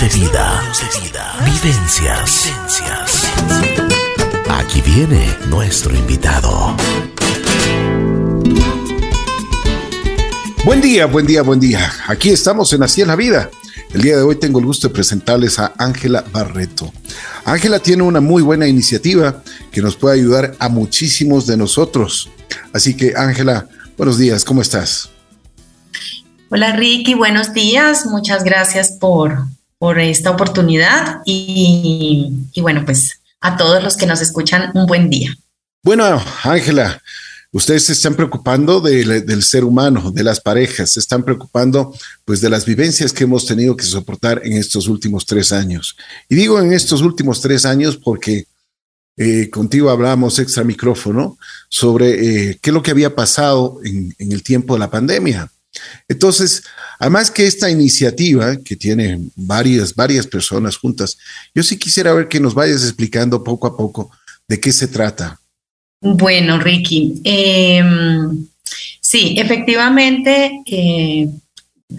de vida. Vivencias. Aquí viene nuestro invitado. Buen día, buen día, buen día. Aquí estamos en Así en la Vida. El día de hoy tengo el gusto de presentarles a Ángela Barreto. Ángela tiene una muy buena iniciativa que nos puede ayudar a muchísimos de nosotros. Así que Ángela, buenos días, ¿cómo estás? Hola Ricky, buenos días. Muchas gracias por, por esta oportunidad y, y bueno, pues a todos los que nos escuchan, un buen día. Bueno, Ángela, ustedes se están preocupando del ser humano, de las parejas, se están preocupando pues de las vivencias que hemos tenido que soportar en estos últimos tres años. Y digo en estos últimos tres años porque eh, contigo hablábamos extra micrófono sobre eh, qué es lo que había pasado en, en el tiempo de la pandemia. Entonces, además que esta iniciativa, que tiene varias, varias personas juntas, yo sí quisiera ver que nos vayas explicando poco a poco de qué se trata. Bueno, Ricky, em, sí, efectivamente, eh,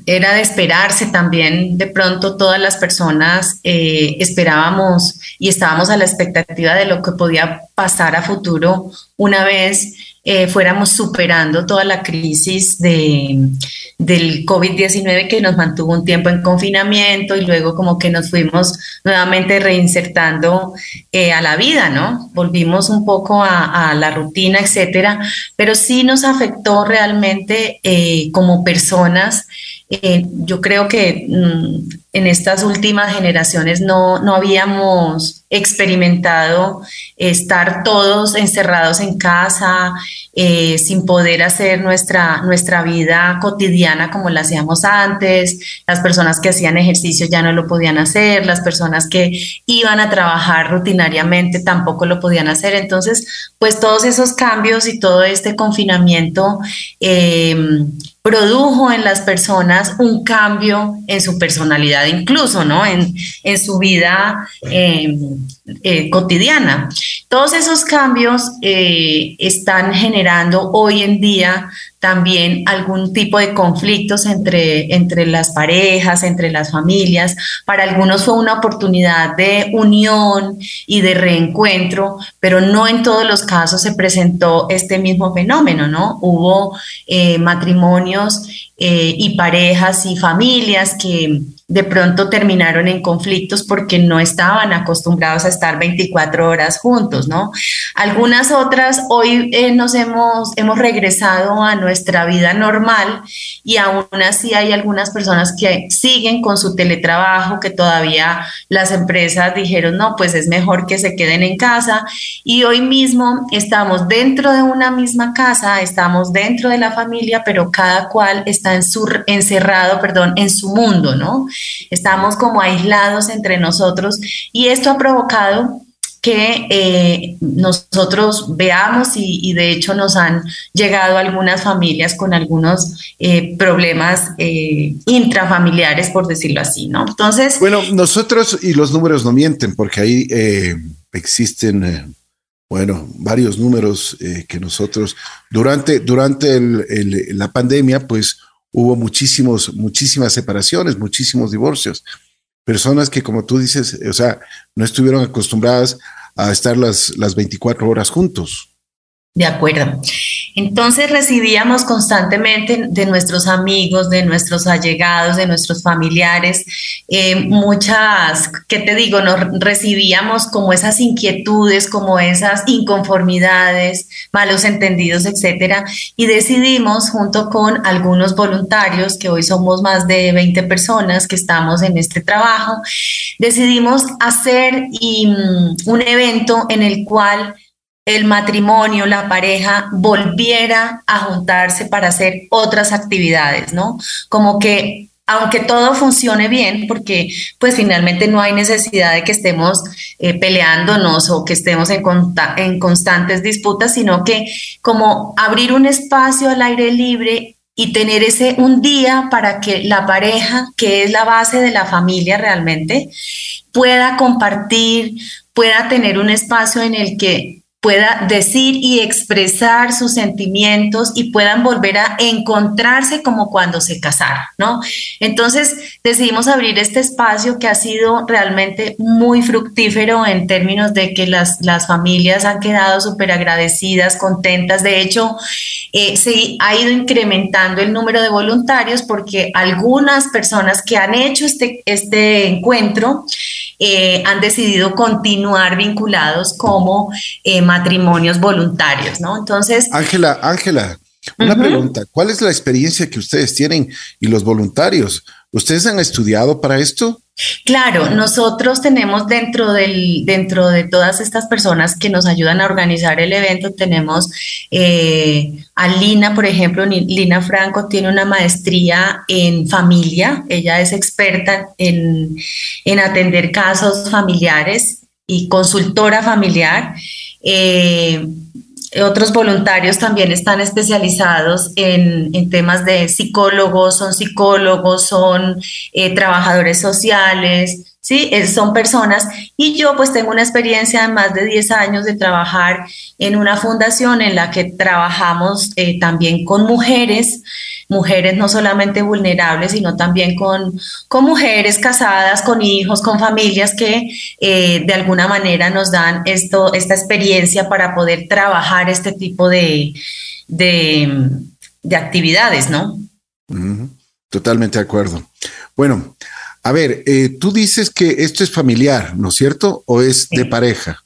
era de esperarse también, de pronto todas las personas eh, esperábamos y estábamos a la expectativa de lo que podía pasar a futuro una vez eh, fuéramos superando toda la crisis de, del COVID-19 que nos mantuvo un tiempo en confinamiento y luego como que nos fuimos nuevamente reinsertando eh, a la vida, ¿no? Volvimos un poco a, la rutina, etcétera, pero sí nos afectó realmente eh, como personas. yo creo que mm, en estas últimas generaciones no, no habíamos experimentado estar todos encerrados en casa, eh, sin poder hacer nuestra, nuestra vida cotidiana como la hacíamos antes, las personas que hacían ejercicio ya no lo podían hacer, las personas que iban a trabajar rutinariamente tampoco lo podían hacer. Entonces, pues todos esos cambios y todo este confinamiento eh, produjo en las personas un cambio en su personalidad, incluso, ¿no? En, en su vida eh, eh, cotidiana. Todos esos cambios eh, están generando hoy en día también algún tipo de conflictos entre, entre las parejas, entre las familias. Para algunos fue una oportunidad de unión y de reencuentro, pero no en todos los casos se presentó este mismo fenómeno, ¿no? Hubo eh, matrimonios eh, y parejas y familias que de pronto terminaron en conflictos porque no estaban acostumbrados a estar 24 horas juntos, ¿no? Algunas otras hoy eh, nos hemos, hemos regresado a nuestra vida normal y aún así hay algunas personas que siguen con su teletrabajo, que todavía las empresas dijeron, no, pues es mejor que se queden en casa y hoy mismo estamos dentro de una misma casa, estamos dentro de la familia, pero cada cual está encerrado, perdón, en su mundo, ¿no? Estamos como aislados entre nosotros y esto ha provocado que eh, nosotros veamos y, de hecho nos han llegado algunas familias con algunos eh, problemas eh, intrafamiliares, por decirlo así, ¿no? Entonces... Bueno, nosotros y los números no mienten porque ahí existen, bueno, varios números que nosotros durante, durante la pandemia, pues hubo muchísimos, muchísimas separaciones, muchísimos divorcios. Personas que, como tú dices, o sea, no estuvieron acostumbradas a estar las, las 24 horas juntos. De acuerdo. Entonces recibíamos constantemente de nuestros amigos, de nuestros allegados, de nuestros familiares, eh, muchas, ¿qué te digo? Nos recibíamos como esas inquietudes, como esas inconformidades, malos entendidos, etcétera, y decidimos junto con algunos voluntarios, que hoy somos más de 20 personas que estamos en este trabajo, decidimos hacer mm, un evento en el cual el matrimonio, la pareja volviera a juntarse para hacer otras actividades, ¿no? Como que aunque todo funcione bien, porque pues finalmente no hay necesidad de que estemos eh, peleándonos o que estemos en, en constantes disputas, sino que como abrir un espacio al aire libre y tener ese un día para que la pareja, que es la base de la familia realmente, pueda compartir, pueda tener un espacio en el que pueda decir y expresar sus sentimientos y puedan volver a encontrarse como cuando se casaron, ¿no? Entonces decidimos abrir este espacio que ha sido realmente muy fructífero en términos de que las, las familias han quedado súper agradecidas, contentas. De hecho, eh, se ha ido incrementando el número de voluntarios porque algunas personas que han hecho este, este encuentro eh, han decidido continuar vinculados como eh, matrimonios voluntarios, ¿no? Entonces... Ángela, Ángela, una pregunta, ¿cuál es la experiencia que ustedes tienen y los voluntarios? ¿Ustedes han estudiado para esto? Claro, nosotros tenemos dentro, del, dentro de todas estas personas que nos ayudan a organizar el evento, tenemos eh, a Lina, por ejemplo, Lina Franco tiene una maestría en familia, ella es experta en, en atender casos familiares y consultora familiar. Eh, otros voluntarios también están especializados en, temas de psicólogos, son psicólogos, son eh, trabajadores sociales, ¿sí? son personas. Y yo pues tengo una experiencia de más de 10 años de trabajar en una fundación en la que trabajamos eh, también con mujeres mujeres no solamente vulnerables, sino también con, con mujeres casadas, con hijos, con familias que eh, de alguna manera nos dan esto, esta experiencia para poder trabajar este tipo de, de, actividades, ¿no? Totalmente de acuerdo. Bueno, a ver, eh, tú dices que esto es familiar, ¿no es cierto? ¿O es de pareja?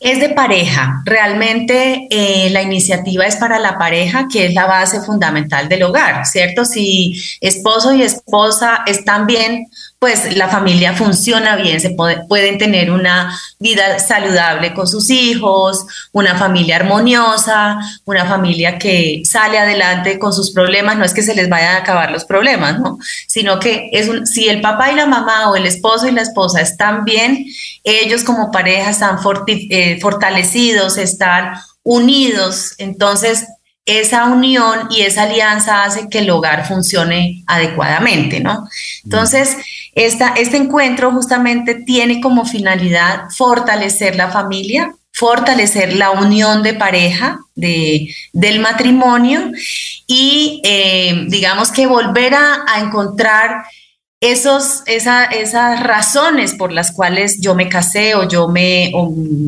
Es de pareja. Realmente eh, la iniciativa es para la pareja, que es la base fundamental del hogar, ¿cierto? Si esposo y esposa están bien, pues la familia funciona bien, se pueden tener una vida saludable con sus hijos, una familia armoniosa, una familia que sale adelante con sus problemas, no es que se les vayan a acabar los problemas, ¿no? Sino que es si el papá y la mamá o el esposo y la esposa están bien, ellos como pareja están eh, fortalecidos, están unidos, entonces esa unión y esa alianza hace que el hogar funcione adecuadamente, ¿no? Entonces, este encuentro justamente tiene como finalidad fortalecer la familia, fortalecer la unión de pareja, de, del matrimonio y eh, digamos que volver a, a encontrar esos, esas razones por las cuales yo me casé o yo me,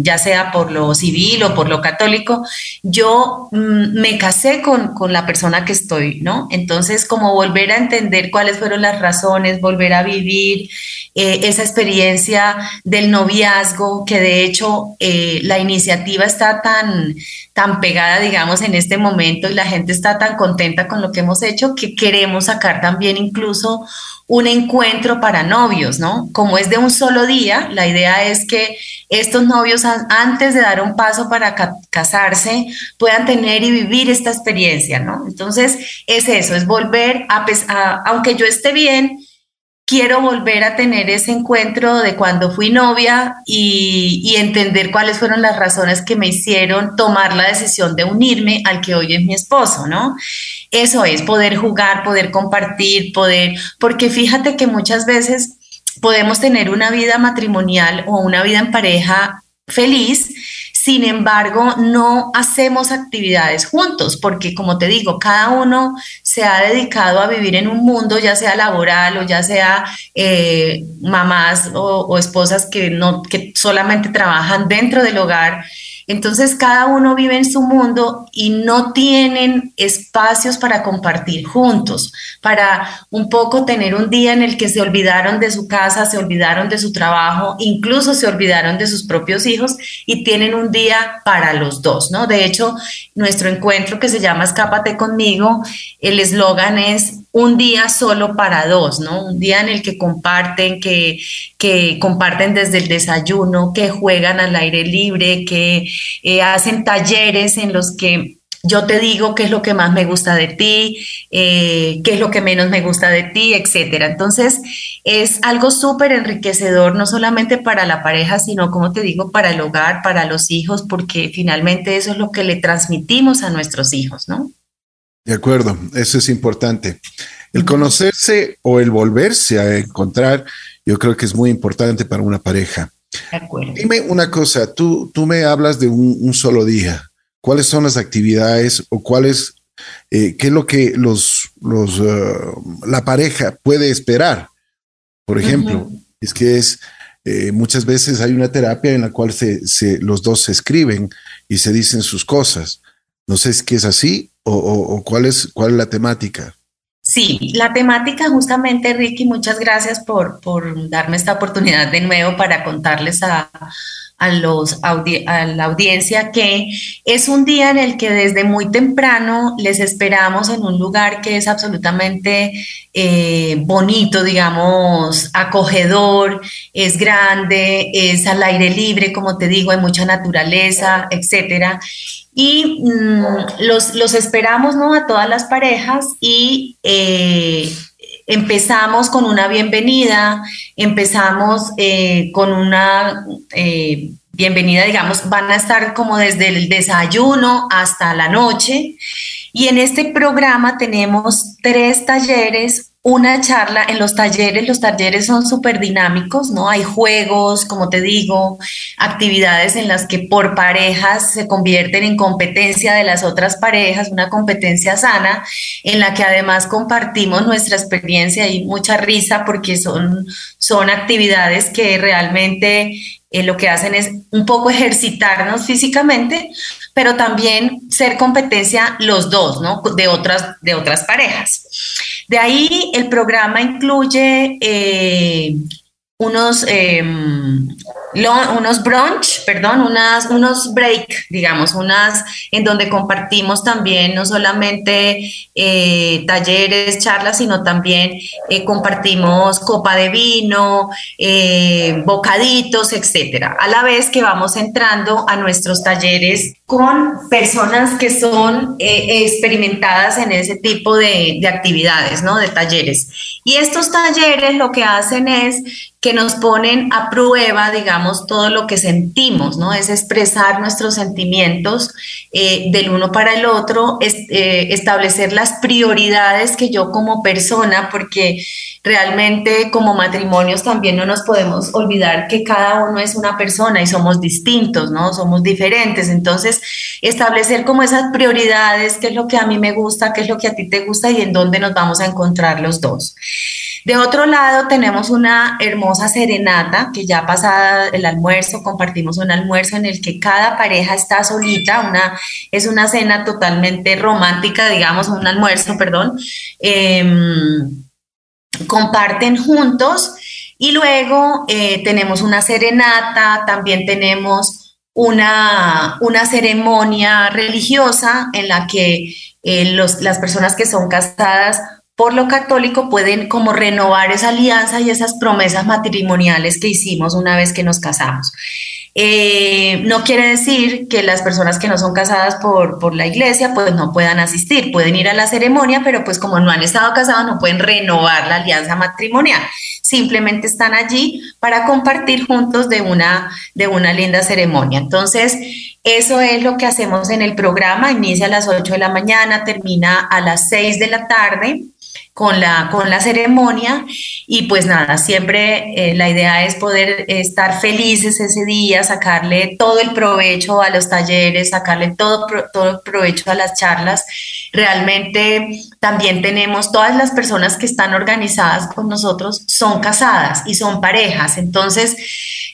ya sea por lo civil o por lo católico, yo mm, me casé con, la persona que estoy, ¿no? Entonces, como volver a entender cuáles fueron las razones, volver a vivir eh, esa experiencia del noviazgo, que de hecho eh, la iniciativa está tan, tan pegada, digamos, en este momento y la gente está tan contenta con lo que hemos hecho que queremos sacar también incluso un encuentro para novios, ¿no? Como es de un solo día, la idea es que estos novios antes de dar un paso para casarse puedan tener y vivir esta experiencia, ¿no? Entonces es eso, es volver a, a aunque yo esté bien, quiero volver a tener ese encuentro de cuando fui novia y, entender cuáles fueron las razones que me hicieron tomar la decisión de unirme al que hoy es mi esposo, ¿no? Eso es poder jugar, poder compartir, poder, porque fíjate que muchas veces podemos tener una vida matrimonial o una vida en pareja feliz, sin embargo, no hacemos actividades juntos porque, como te digo, cada uno se ha dedicado a vivir en un mundo, ya sea laboral o ya sea eh, mamás o, esposas que, no, que solamente trabajan dentro del hogar entonces cada uno vive en su mundo y no tienen espacios para compartir juntos, para un poco tener un día en el que se olvidaron de su casa, se olvidaron de su trabajo, incluso se olvidaron de sus propios hijos y tienen un día para los dos, ¿no? De hecho, nuestro encuentro que se llama Escápate conmigo, el eslogan es un día solo para dos, ¿no? Un día en el que comparten, que, que comparten desde el desayuno, que juegan al aire libre, que eh, hacen talleres en los que yo te digo qué es lo que más me gusta de ti, eh, qué es lo que menos me gusta de ti, etcétera. Entonces, es algo súper enriquecedor, no solamente para la pareja, sino, como te digo, para el hogar, para los hijos, porque finalmente eso es lo que le transmitimos a nuestros hijos, ¿no? De acuerdo, eso es importante. El conocerse o el volverse a encontrar, yo creo que es muy importante para una pareja. Dime una cosa, tú, tú me hablas de un, solo día. ¿Cuáles son las actividades o cuáles, eh, qué es lo que los, los, uh, la pareja puede esperar? Por ejemplo, es que es, eh, muchas veces hay una terapia en la cual se, se, los dos se escriben y se dicen sus cosas. No sé si es así o, cuál, es, cuál es la temática. Sí, la temática justamente, Ricky, muchas gracias por, por darme esta oportunidad de nuevo para contarles a, a, los a la audiencia que es un día en el que desde muy temprano les esperamos en un lugar que es absolutamente eh, bonito, digamos, acogedor, es grande, es al aire libre, como te digo, hay mucha naturaleza, etcétera y mm, los, los, esperamos ¿no? a todas las parejas y eh, empezamos con una bienvenida, empezamos eh, con una eh, bienvenida, digamos, van a estar como desde el desayuno hasta la noche. Y en este programa tenemos tres talleres una charla en los talleres. Los talleres son súper dinámicos, ¿no? Hay juegos, como te digo, actividades en las que por parejas se convierten en competencia de las otras parejas, una competencia sana, en la que además compartimos nuestra experiencia y mucha risa porque son, son actividades que realmente eh, lo que hacen es un poco ejercitarnos físicamente, pero también ser competencia los dos, ¿no? De otras, de otras parejas. De ahí el programa incluye eh, unos, unos brunch, perdón, unas, unos break, digamos, unas en donde compartimos también no solamente eh, talleres, charlas, sino también eh, compartimos copa de vino, bocaditos, etcétera. A la vez que vamos entrando a nuestros talleres con personas que son experimentadas en ese tipo de, de actividades, ¿no? De talleres. Y estos talleres lo que hacen es que nos ponen a prueba, digamos, todo lo que sentimos, ¿no? Es expresar nuestros sentimientos eh, del uno para el otro, es, eh, establecer las prioridades que yo como persona, porque realmente como matrimonios también no nos podemos olvidar que cada uno es una persona y somos distintos, ¿no? Somos diferentes. Entonces, establecer como esas prioridades, qué es lo que a mí me gusta, qué es lo que a ti te gusta y en dónde nos vamos a encontrar los dos. De otro lado, tenemos una hermosa serenata que ya pasada el almuerzo, compartimos un almuerzo en el que cada pareja está solita, una, es una cena totalmente romántica, digamos, un almuerzo, perdón. Em, comparten juntos y luego eh, tenemos una serenata, también tenemos una, una ceremonia religiosa en la que eh, los, las personas que son casadas por lo católico pueden como renovar esa alianza y esas promesas matrimoniales que hicimos una vez que nos casamos. Eh, no quiere decir que las personas que no son casadas por, por, la iglesia pues no puedan asistir, pueden ir a la ceremonia, pero pues como no han estado casados no pueden renovar la alianza matrimonial, simplemente están allí para compartir juntos de una, de una linda ceremonia. Entonces, eso es lo que hacemos en el programa, inicia a las 8 de la mañana, termina a las 6 de la tarde con la, con la ceremonia y pues nada, siempre eh, la idea es poder estar felices ese día, sacarle todo el provecho a los talleres, sacarle todo, todo el provecho a las charlas. Realmente también tenemos todas las personas que están organizadas con nosotros son casadas y son parejas, entonces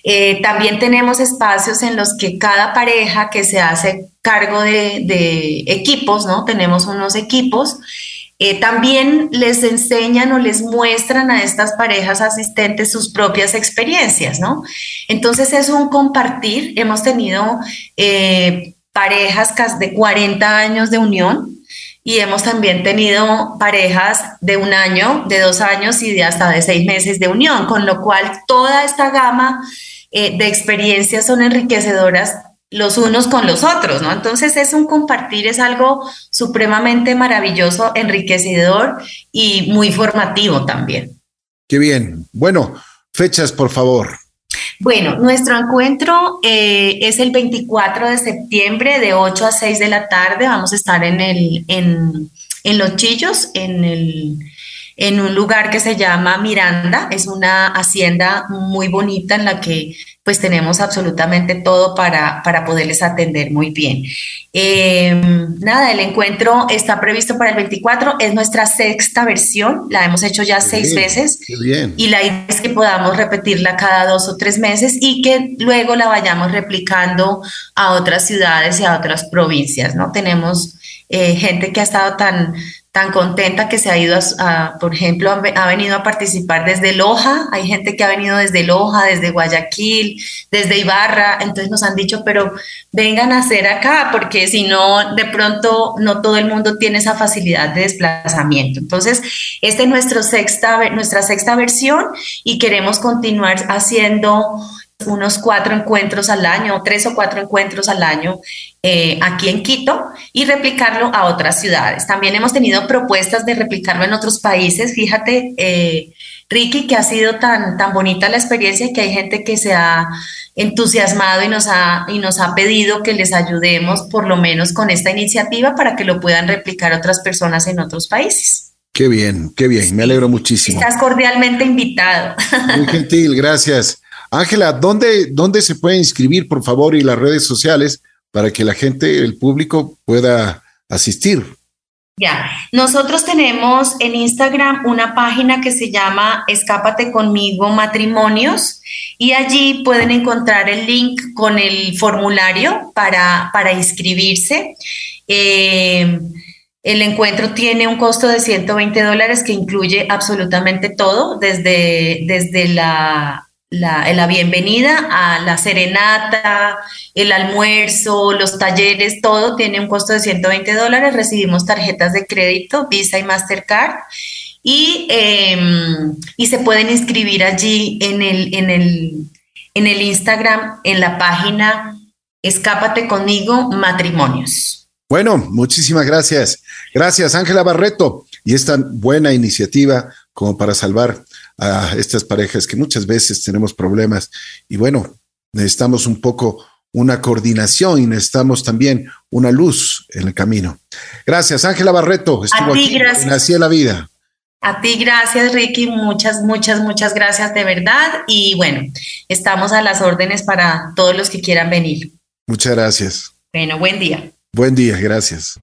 eh, también tenemos espacios en los que cada pareja que se hace cargo de, de equipos, ¿no? Tenemos unos equipos eh, también les enseñan o les muestran a estas parejas asistentes sus propias experiencias, ¿no? Entonces es un compartir. Hemos tenido eh, parejas de 40 años de unión y hemos también tenido parejas de un año, de dos años y de hasta de seis meses de unión, con lo cual toda esta gama eh, de experiencias son enriquecedoras los unos con los otros, ¿no? Entonces es un compartir, es algo supremamente maravilloso, enriquecedor y muy formativo también. Qué bien. Bueno, fechas, por favor. Bueno, nuestro encuentro eh, es el 24 de septiembre de 8 a 6 de la tarde. Vamos a estar en, el, en, en Los Chillos, en el en un lugar que se llama Miranda. Es una hacienda muy bonita en la que pues tenemos absolutamente todo para, para poderles atender muy bien. Em, nada, el encuentro está previsto para el 24, es nuestra sexta versión, la hemos hecho ya seis veces y la idea es que podamos repetirla cada dos o tres meses y que luego la vayamos replicando a otras ciudades y a otras provincias, ¿no? Tenemos eh, gente que ha estado tan tan contenta que se ha ido a, por ejemplo, ha, venido a participar desde Loja, hay gente que ha venido desde Loja, desde Guayaquil, desde Ibarra, entonces nos han dicho, pero vengan a hacer acá, porque si no, de pronto no todo el mundo tiene esa facilidad de desplazamiento. Entonces, esta es nuestro sexta, nuestra sexta versión y queremos continuar haciendo unos cuatro encuentros al año, tres o cuatro encuentros al año eh, aquí en Quito y replicarlo a otras ciudades. También hemos tenido propuestas de replicarlo en otros países. Fíjate, eh, Ricky, que ha sido tan, tan bonita la experiencia y que hay gente que se ha entusiasmado y nos ha, y nos ha pedido que les ayudemos por lo menos con esta iniciativa para que lo puedan replicar otras personas en otros países. Qué bien, qué bien, me alegro muchísimo. Estás cordialmente invitado. Muy gentil, gracias. Ángela, ¿dónde, ¿dónde se puede inscribir, por favor, y las redes sociales para que la gente, el público, pueda asistir? Ya, nosotros tenemos en Instagram una página que se llama Escápate conmigo matrimonios y allí pueden encontrar el link con el formulario para, para inscribirse. Eh, el encuentro tiene un costo de 120 dólares que incluye absolutamente todo, desde, desde la la, bienvenida a la serenata, el almuerzo, los talleres, todo tiene un costo de 120 dólares. Recibimos tarjetas de crédito, Visa y Mastercard. Y, em, y se pueden inscribir allí en el, en, el, en el Instagram, en la página Escápate conmigo matrimonios. Bueno, muchísimas gracias. Gracias, Ángela Barreto. Y esta buena iniciativa como para salvar a estas parejas que muchas veces tenemos problemas y bueno, necesitamos un poco una coordinación y necesitamos también una luz en el camino. Gracias, Ángela Barreto. Estuvo a ti, gracias. en Así la Vida. A ti, gracias, Ricky. Muchas, muchas, muchas gracias de verdad. Y bueno, estamos a las órdenes para todos los que quieran venir. Muchas gracias. Bueno, buen día. Buen día, gracias.